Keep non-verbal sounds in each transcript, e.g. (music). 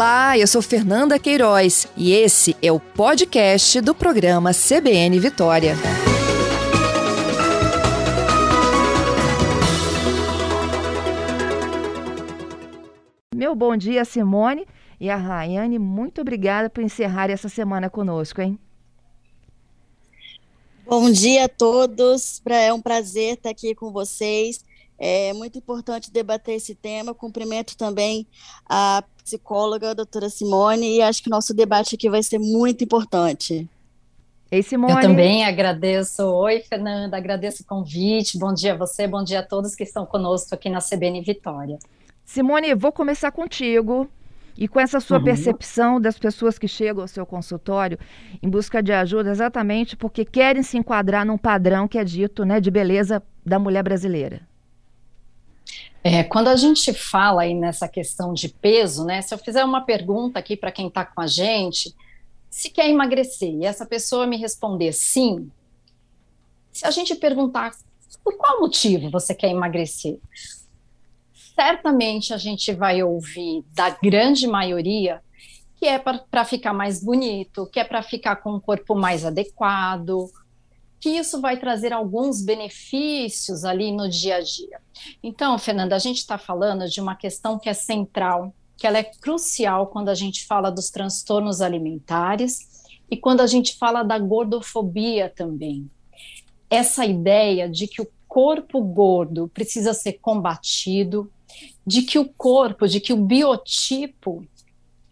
Olá, eu sou Fernanda Queiroz e esse é o podcast do programa CBN Vitória. Meu bom dia, Simone e a Rayane. Muito obrigada por encerrar essa semana conosco, hein? Bom dia a todos. É um prazer estar aqui com vocês. É muito importante debater esse tema. Cumprimento também a psicóloga, a doutora Simone, e acho que o nosso debate aqui vai ser muito importante. Ei, Simone. Eu também agradeço. Oi, Fernanda, agradeço o convite. Bom dia a você, bom dia a todos que estão conosco aqui na CBN Vitória. Simone, vou começar contigo. E com essa sua uhum. percepção das pessoas que chegam ao seu consultório em busca de ajuda, exatamente porque querem se enquadrar num padrão que é dito né, de beleza da mulher brasileira. É, quando a gente fala aí nessa questão de peso, né? Se eu fizer uma pergunta aqui para quem está com a gente, se quer emagrecer, e essa pessoa me responder sim, se a gente perguntar por qual motivo você quer emagrecer, certamente a gente vai ouvir da grande maioria que é para ficar mais bonito, que é para ficar com um corpo mais adequado, que isso vai trazer alguns benefícios ali no dia a dia. Então, Fernanda, a gente está falando de uma questão que é central, que ela é crucial quando a gente fala dos transtornos alimentares e quando a gente fala da gordofobia também. Essa ideia de que o corpo gordo precisa ser combatido, de que o corpo, de que o biotipo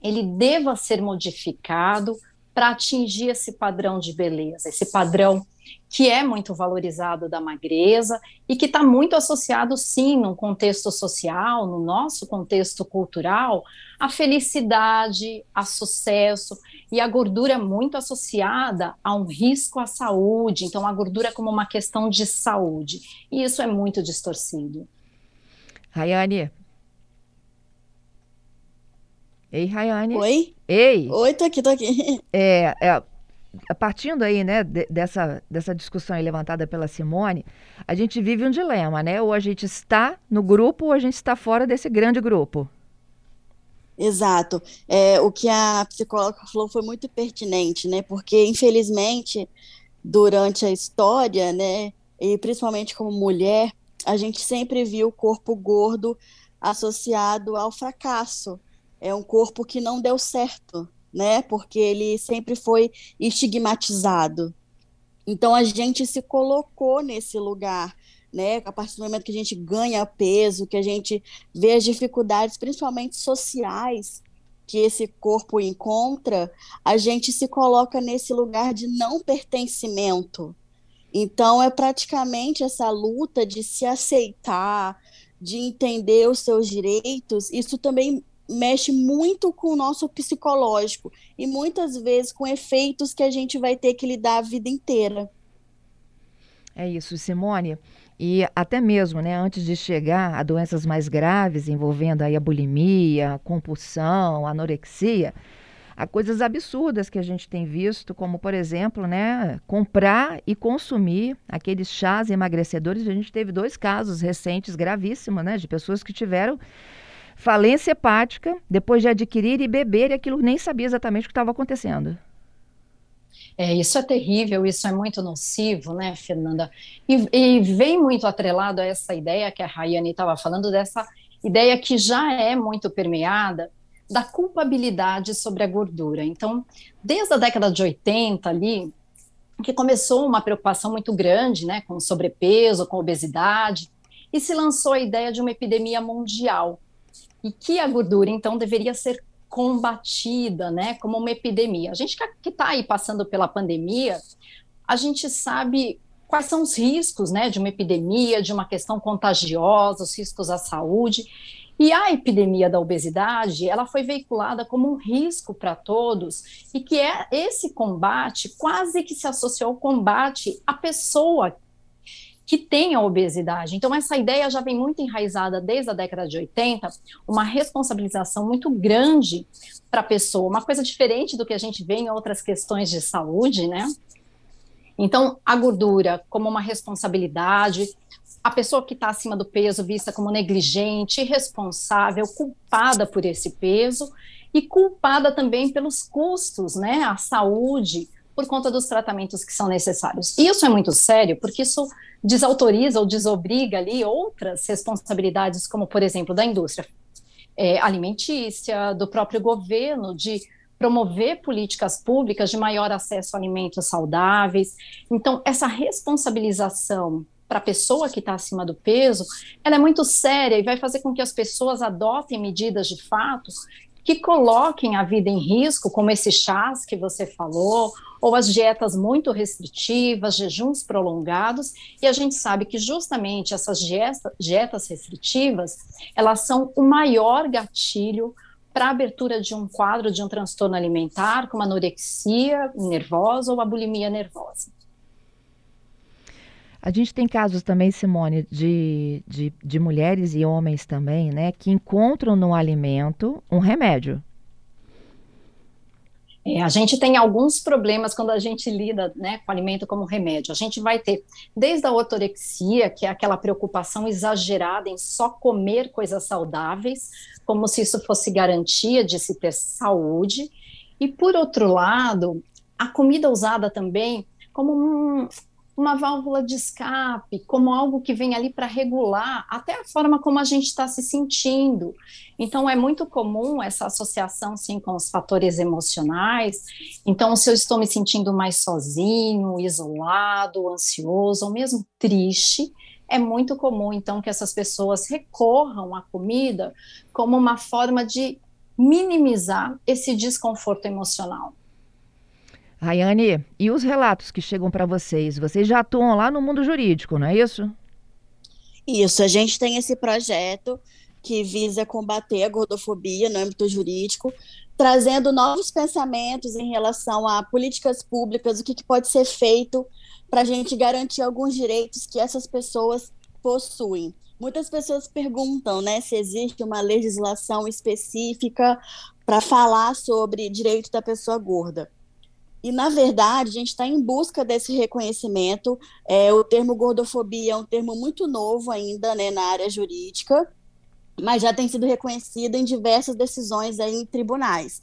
ele deva ser modificado para atingir esse padrão de beleza, esse padrão que é muito valorizado da magreza e que está muito associado, sim, no contexto social, no nosso contexto cultural, à felicidade, a sucesso, e a gordura é muito associada a um risco à saúde, então a gordura é como uma questão de saúde, e isso é muito distorcido. Rayane. Ei, Rayane. Oi? Ei. Oi, tô aqui, tô aqui. É, é partindo aí, né, de, dessa, dessa discussão levantada pela Simone, a gente vive um dilema, né? Ou a gente está no grupo ou a gente está fora desse grande grupo. Exato. É, o que a psicóloga falou foi muito pertinente, né? Porque, infelizmente, durante a história, né, e principalmente como mulher, a gente sempre viu o corpo gordo associado ao fracasso. É um corpo que não deu certo, né? Porque ele sempre foi estigmatizado. Então a gente se colocou nesse lugar, né? A partir do momento que a gente ganha peso, que a gente vê as dificuldades, principalmente sociais, que esse corpo encontra, a gente se coloca nesse lugar de não pertencimento. Então é praticamente essa luta de se aceitar, de entender os seus direitos. Isso também mexe muito com o nosso psicológico e muitas vezes com efeitos que a gente vai ter que lidar a vida inteira. É isso, Simone. E até mesmo, né, antes de chegar a doenças mais graves envolvendo aí a bulimia, a compulsão, a anorexia, há coisas absurdas que a gente tem visto, como por exemplo, né, comprar e consumir aqueles chás emagrecedores. A gente teve dois casos recentes gravíssimos, né, de pessoas que tiveram falência hepática depois de adquirir e beber e aquilo nem sabia exatamente o que estava acontecendo. É, isso é terrível, isso é muito nocivo, né, Fernanda? E, e vem muito atrelado a essa ideia que a Rayane estava falando, dessa ideia que já é muito permeada da culpabilidade sobre a gordura. Então, desde a década de 80 ali, que começou uma preocupação muito grande, né, com sobrepeso, com obesidade, e se lançou a ideia de uma epidemia mundial e que a gordura, então, deveria ser combatida, né, como uma epidemia. A gente que está aí passando pela pandemia, a gente sabe quais são os riscos, né, de uma epidemia, de uma questão contagiosa, os riscos à saúde. E a epidemia da obesidade, ela foi veiculada como um risco para todos e que é esse combate quase que se associou ao combate à pessoa que tem a obesidade. Então, essa ideia já vem muito enraizada desde a década de 80, uma responsabilização muito grande para a pessoa, uma coisa diferente do que a gente vê em outras questões de saúde, né? Então, a gordura como uma responsabilidade, a pessoa que está acima do peso vista como negligente, irresponsável, culpada por esse peso, e culpada também pelos custos, né, à saúde, por conta dos tratamentos que são necessários. E isso é muito sério, porque isso desautoriza ou desobriga ali outras responsabilidades, como, por exemplo, da indústria é, alimentícia, do próprio governo, de promover políticas públicas de maior acesso a alimentos saudáveis. Então, essa responsabilização para a pessoa que está acima do peso, ela é muito séria e vai fazer com que as pessoas adotem medidas de fato que coloquem a vida em risco, como esse chás que você falou, ou as dietas muito restritivas, jejuns prolongados, e a gente sabe que justamente essas dietas, restritivas, elas são o maior gatilho para a abertura de um quadro de um transtorno alimentar, como anorexia nervosa ou a bulimia nervosa. A gente tem casos também, Simone, de, de, de mulheres e homens também, né, que encontram no alimento um remédio. É, a gente tem alguns problemas quando a gente lida né, com alimento como remédio. A gente vai ter desde a ortorexia, que é aquela preocupação exagerada em só comer coisas saudáveis, como se isso fosse garantia de se ter saúde. E por outro lado, a comida usada também como um, uma válvula de escape, como algo que vem ali para regular até a forma como a gente está se sentindo. Então, é muito comum essa associação, sim, com os fatores emocionais. Então, se eu estou me sentindo mais sozinho, isolado, ansioso, ou mesmo triste, é muito comum, então, que essas pessoas recorram à comida como uma forma de minimizar esse desconforto emocional. Rayane, e os relatos que chegam para vocês? Vocês já atuam lá no mundo jurídico, não é isso? Isso, a gente tem esse projeto que visa combater a gordofobia no âmbito jurídico, trazendo novos pensamentos em relação a políticas públicas, o que, que pode ser feito para a gente garantir alguns direitos que essas pessoas possuem. Muitas pessoas perguntam né, se existe uma legislação específica para falar sobre direito da pessoa gorda. E, na verdade, a gente está em busca desse reconhecimento. É, o termo gordofobia é um termo muito novo ainda né, na área jurídica, mas já tem sido reconhecido em diversas decisões aí em tribunais.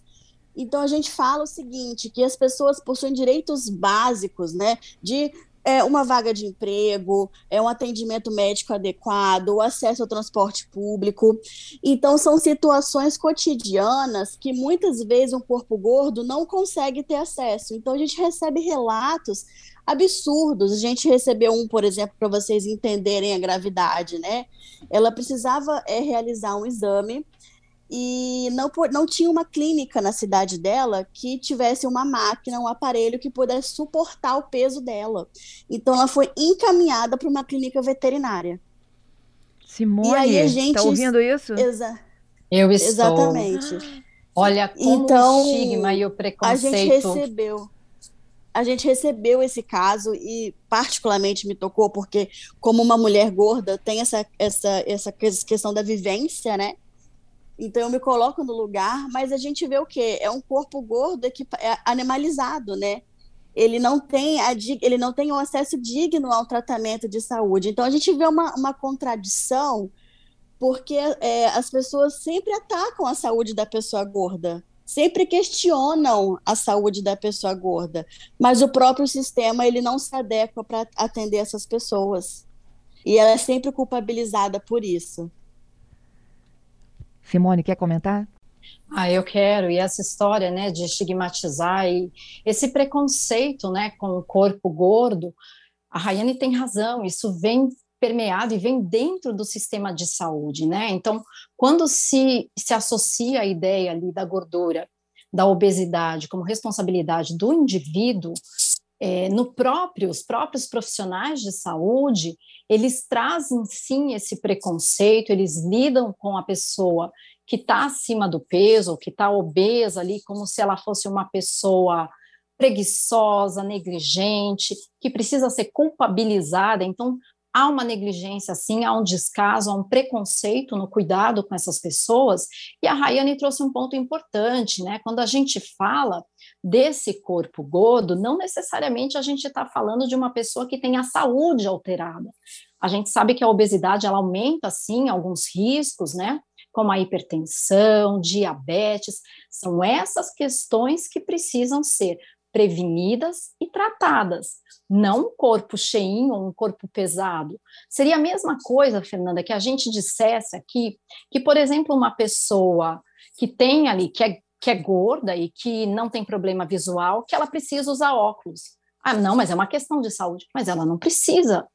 Então a gente fala o seguinte, que as pessoas possuem direitos básicos, né, de é uma vaga de emprego, é um atendimento médico adequado, o acesso ao transporte público. Então, são situações cotidianas que muitas vezes um corpo gordo não consegue ter acesso. Então, a gente recebe relatos absurdos. A gente recebeu um, por exemplo, para vocês entenderem a gravidade, né? Ela precisava é, realizar um exame e não, não tinha uma clínica na cidade dela que tivesse uma máquina, um aparelho que pudesse suportar o peso dela. Então ela foi encaminhada para uma clínica veterinária. Simone, e aí a gente está ouvindo isso? Exa Eu estou. Exatamente. (gasps) Olha como então, o estigma e o preconceito. A gente recebeu. A gente recebeu esse caso e particularmente me tocou porque como uma mulher gorda tem essa essa essa questão da vivência, né? Então eu me coloco no lugar, mas a gente vê o quê? É um corpo gordo que é animalizado, né? Ele não tem a, ele não tem um acesso digno ao tratamento de saúde. Então a gente vê uma, uma contradição porque é, as pessoas sempre atacam a saúde da pessoa gorda, sempre questionam a saúde da pessoa gorda, mas o próprio sistema ele não se adequa para atender essas pessoas e ela é sempre culpabilizada por isso. Simone, quer comentar? Ah, eu quero. E essa história, né, de estigmatizar e esse preconceito, né, com o corpo gordo, a Rayane tem razão. Isso vem permeado e vem dentro do sistema de saúde, né? Então, quando se se associa a ideia ali da gordura, da obesidade como responsabilidade do indivíduo, é, no próprio, os próprios profissionais de saúde, eles trazem sim esse preconceito, eles lidam com a pessoa que está acima do peso, ou que está obesa ali, como se ela fosse uma pessoa preguiçosa, negligente, que precisa ser culpabilizada. Então, há uma negligência, sim, há um descaso, há um preconceito no cuidado com essas pessoas. E a Rayane trouxe um ponto importante, né? Quando a gente fala desse corpo gordo, não necessariamente a gente está falando de uma pessoa que tem a saúde alterada. A gente sabe que a obesidade ela aumenta, sim, alguns riscos, né? como a hipertensão, diabetes, são essas questões que precisam ser prevenidas e tratadas, não um corpo cheinho ou um corpo pesado. Seria a mesma coisa, Fernanda, que a gente dissesse aqui que, por exemplo, uma pessoa que tem ali, que é, que é gorda e que não tem problema visual, que ela precisa usar óculos. Ah, não, mas é uma questão de saúde. Mas ela não precisa.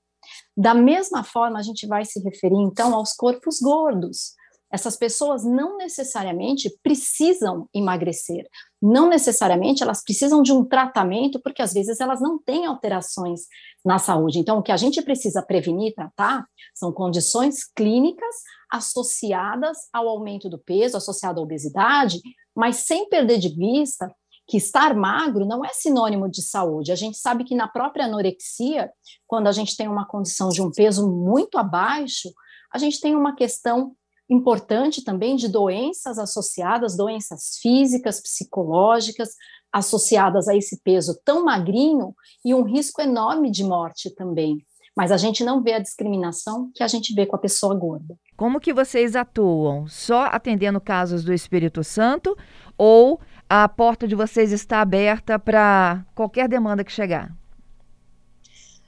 Da mesma forma, a gente vai se referir, então, aos corpos gordos. Essas pessoas não necessariamente precisam emagrecer, não necessariamente elas precisam de um tratamento, porque às vezes elas não têm alterações na saúde. Então, o que a gente precisa prevenir tratar são condições clínicas associadas ao aumento do peso, associado à obesidade, mas sem perder de vista que estar magro não é sinônimo de saúde. A gente sabe que na própria anorexia, quando a gente tem uma condição de um peso muito abaixo, a gente tem uma questão importante também de doenças associadas, doenças físicas, psicológicas, associadas a esse peso tão magrinho e um risco enorme de morte também. Mas a gente não vê a discriminação que a gente vê com a pessoa gorda. Como que vocês atuam? Só atendendo casos do Espírito Santo ou a porta de vocês está aberta para qualquer demanda que chegar?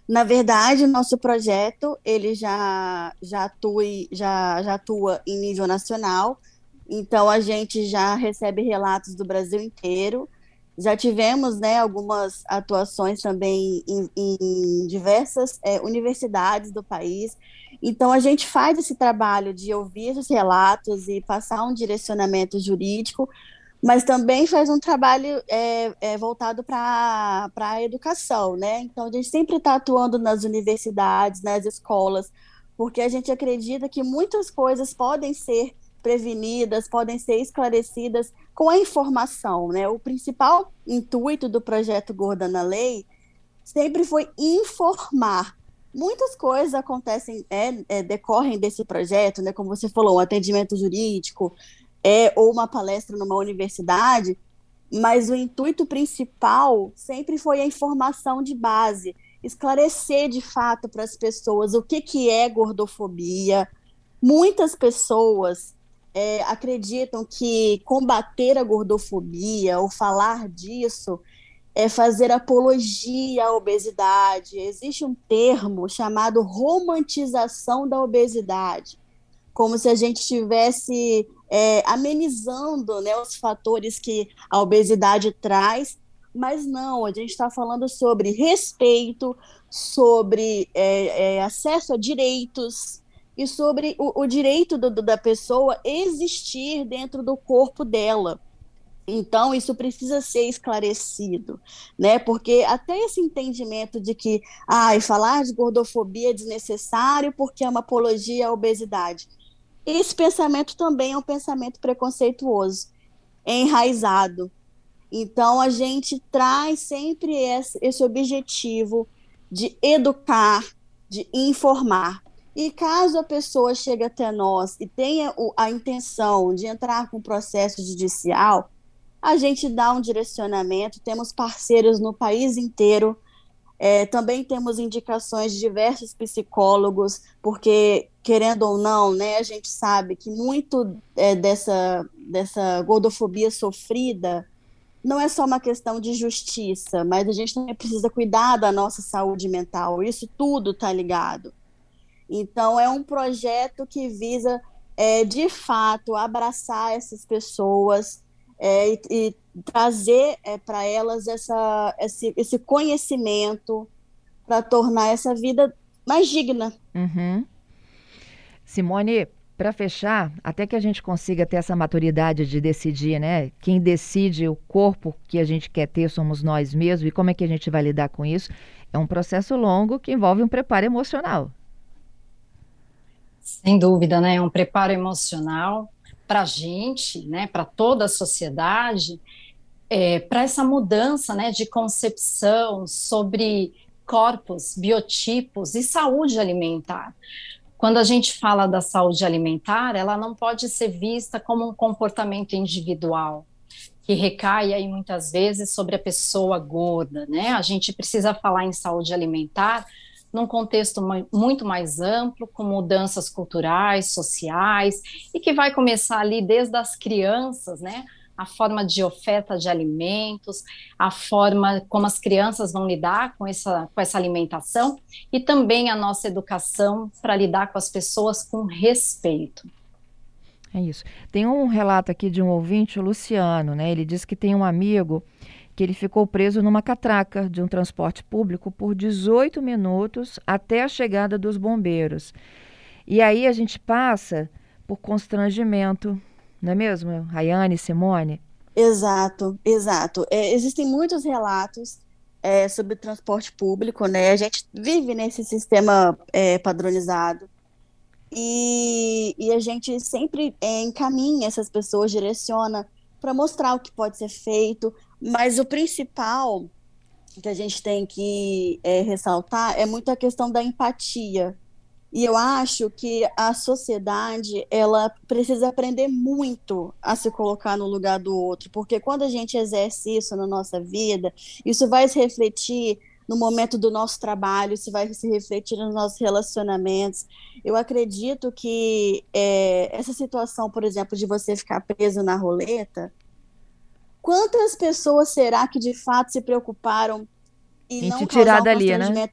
Na verdade, nosso projeto ele já já atua, já, já atua em nível nacional. Então a gente já recebe relatos do Brasil inteiro. Já tivemos né, algumas atuações também em, em diversas é, universidades do país. Então, a gente faz esse trabalho de ouvir os relatos e passar um direcionamento jurídico mas também faz um trabalho é, é, voltado para a educação, né? Então, a gente sempre está atuando nas universidades, nas escolas, porque a gente acredita que muitas coisas podem ser prevenidas, podem ser esclarecidas com a informação, né? O principal intuito do projeto Gorda na Lei sempre foi informar. Muitas coisas acontecem, é, é, decorrem desse projeto, né? Como você falou, um atendimento jurídico, é, ou uma palestra numa universidade, mas o intuito principal sempre foi a informação de base, esclarecer de fato para as pessoas o que, que é gordofobia. Muitas pessoas é, acreditam que combater a gordofobia ou falar disso é fazer apologia à obesidade. Existe um termo chamado romantização da obesidade, como se a gente estivesse é, amenizando né, os fatores que a obesidade traz, mas não, a gente está falando sobre respeito, sobre é, é, acesso a direitos e sobre o, o direito do, da pessoa existir dentro do corpo dela. Então, isso precisa ser esclarecido, né? Porque até esse entendimento de que ah, falar de gordofobia é desnecessário porque é uma apologia à obesidade. Esse pensamento também é um pensamento preconceituoso, enraizado. Então, a gente traz sempre esse, esse objetivo de educar, de informar. E caso a pessoa chegue até nós e tenha a intenção de entrar com processo judicial, a gente dá um direcionamento, temos parceiros no país inteiro é, também temos indicações de diversos psicólogos, porque, querendo ou não, né, a gente sabe que muito é, dessa, dessa gordofobia sofrida não é só uma questão de justiça, mas a gente também precisa cuidar da nossa saúde mental. Isso tudo está ligado. Então, é um projeto que visa, é, de fato, abraçar essas pessoas é, e, e, trazer é, para elas essa, esse, esse conhecimento para tornar essa vida mais digna. Uhum. Simone, para fechar, até que a gente consiga ter essa maturidade de decidir, né? Quem decide o corpo que a gente quer ter somos nós mesmos e como é que a gente vai lidar com isso, é um processo longo que envolve um preparo emocional. Sem dúvida, né? É um preparo emocional para a gente, né, para toda a sociedade, é, para essa mudança né, de concepção sobre corpos, biotipos e saúde alimentar. Quando a gente fala da saúde alimentar, ela não pode ser vista como um comportamento individual, que recai aí muitas vezes sobre a pessoa gorda, né? A gente precisa falar em saúde alimentar num contexto muito mais amplo, com mudanças culturais, sociais, e que vai começar ali desde as crianças, né? A forma de oferta de alimentos, a forma como as crianças vão lidar com essa, com essa alimentação, e também a nossa educação para lidar com as pessoas com respeito. É isso. Tem um relato aqui de um ouvinte, o Luciano, né? Ele diz que tem um amigo que ele ficou preso numa catraca de um transporte público por 18 minutos até a chegada dos bombeiros. E aí a gente passa por constrangimento, não é mesmo, Rayane, Simone? Exato, exato. É, existem muitos relatos é, sobre transporte público, né? A gente vive nesse sistema é, padronizado e, e, a gente sempre é, encaminha essas pessoas, direciona para mostrar o que pode ser feito, mas o principal que a gente tem que é, ressaltar é muito a questão da empatia. E eu acho que a sociedade ela precisa aprender muito a se colocar no lugar do outro, porque quando a gente exerce isso na nossa vida, isso vai se refletir no momento do nosso trabalho, isso vai se refletir nos nossos relacionamentos. Eu acredito que é, essa situação, por exemplo, de você ficar preso na roleta, quantas pessoas será que de fato se preocuparam em, em não tirar um dali, né?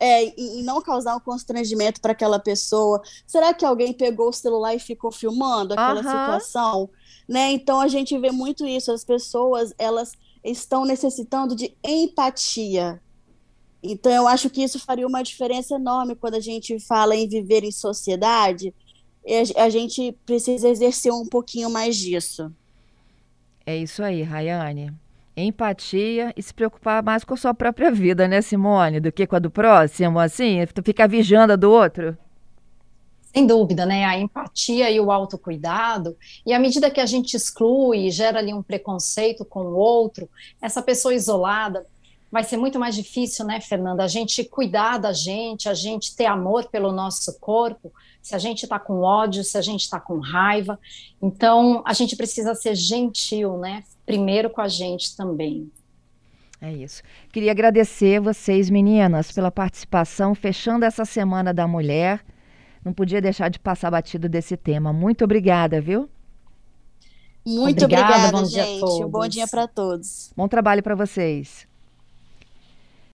É, em, não causar um constrangimento para aquela pessoa. Será que alguém pegou o celular e ficou filmando aquela situação? Né? Então a gente vê muito isso. As pessoas elas estão necessitando de empatia. Então eu acho que isso faria uma diferença enorme quando a gente fala em viver em sociedade. A gente precisa exercer um pouquinho mais disso. É isso aí, Rayane. Empatia e se preocupar mais com a sua própria vida, né, Simone, do que com a do próximo, assim, tu ficar vigiando a do outro. Sem dúvida, né? A empatia e o autocuidado, e à medida que a gente exclui e gera ali um preconceito com o outro, essa pessoa isolada, vai ser muito mais difícil, né, Fernanda? A gente cuidar da gente, a gente ter amor pelo nosso corpo, se a gente está com ódio, se a gente está com raiva. Então, a gente precisa ser gentil, né? Primeiro com a gente também. É isso. Queria agradecer vocês, meninas, pela participação, fechando essa Semana da Mulher. Não podia deixar de passar batido desse tema. Muito obrigada, viu? Muito obrigada, obrigada bom gente. Um bom dia para todos. Bom trabalho para vocês.